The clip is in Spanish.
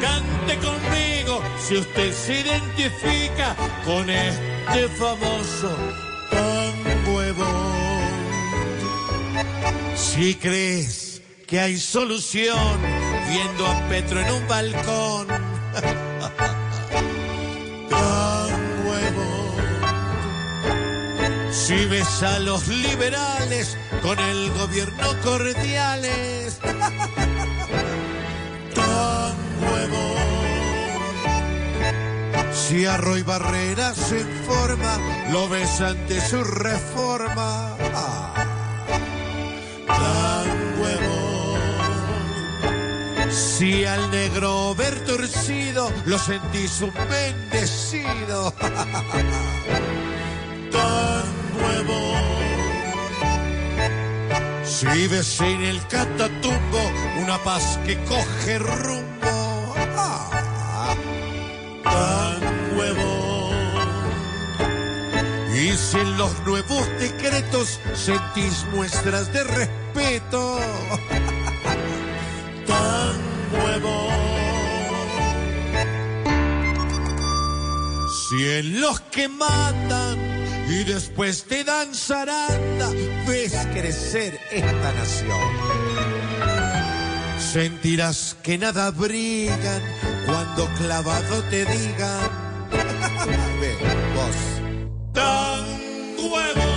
cante conmigo si usted se identifica con este famoso de Bond. Si crees que hay solución viendo a Petro en un balcón, de Bond. Si ves a los liberales con el gobierno cordiales, Si a Roy Barrera se informa, lo ves ante su reforma. Ah, tan huevo. Si al negro ver torcido, lo sentís un bendecido. tan nuevo. Si ves en el catatumbo una paz que coge rumbo, ah, Y si en los nuevos decretos sentís muestras de respeto, tan nuevo. Si en los que matan y después te dan zaranda, ves crecer esta nación. Sentirás que nada abrigan cuando clavado te digan. tan nuevo.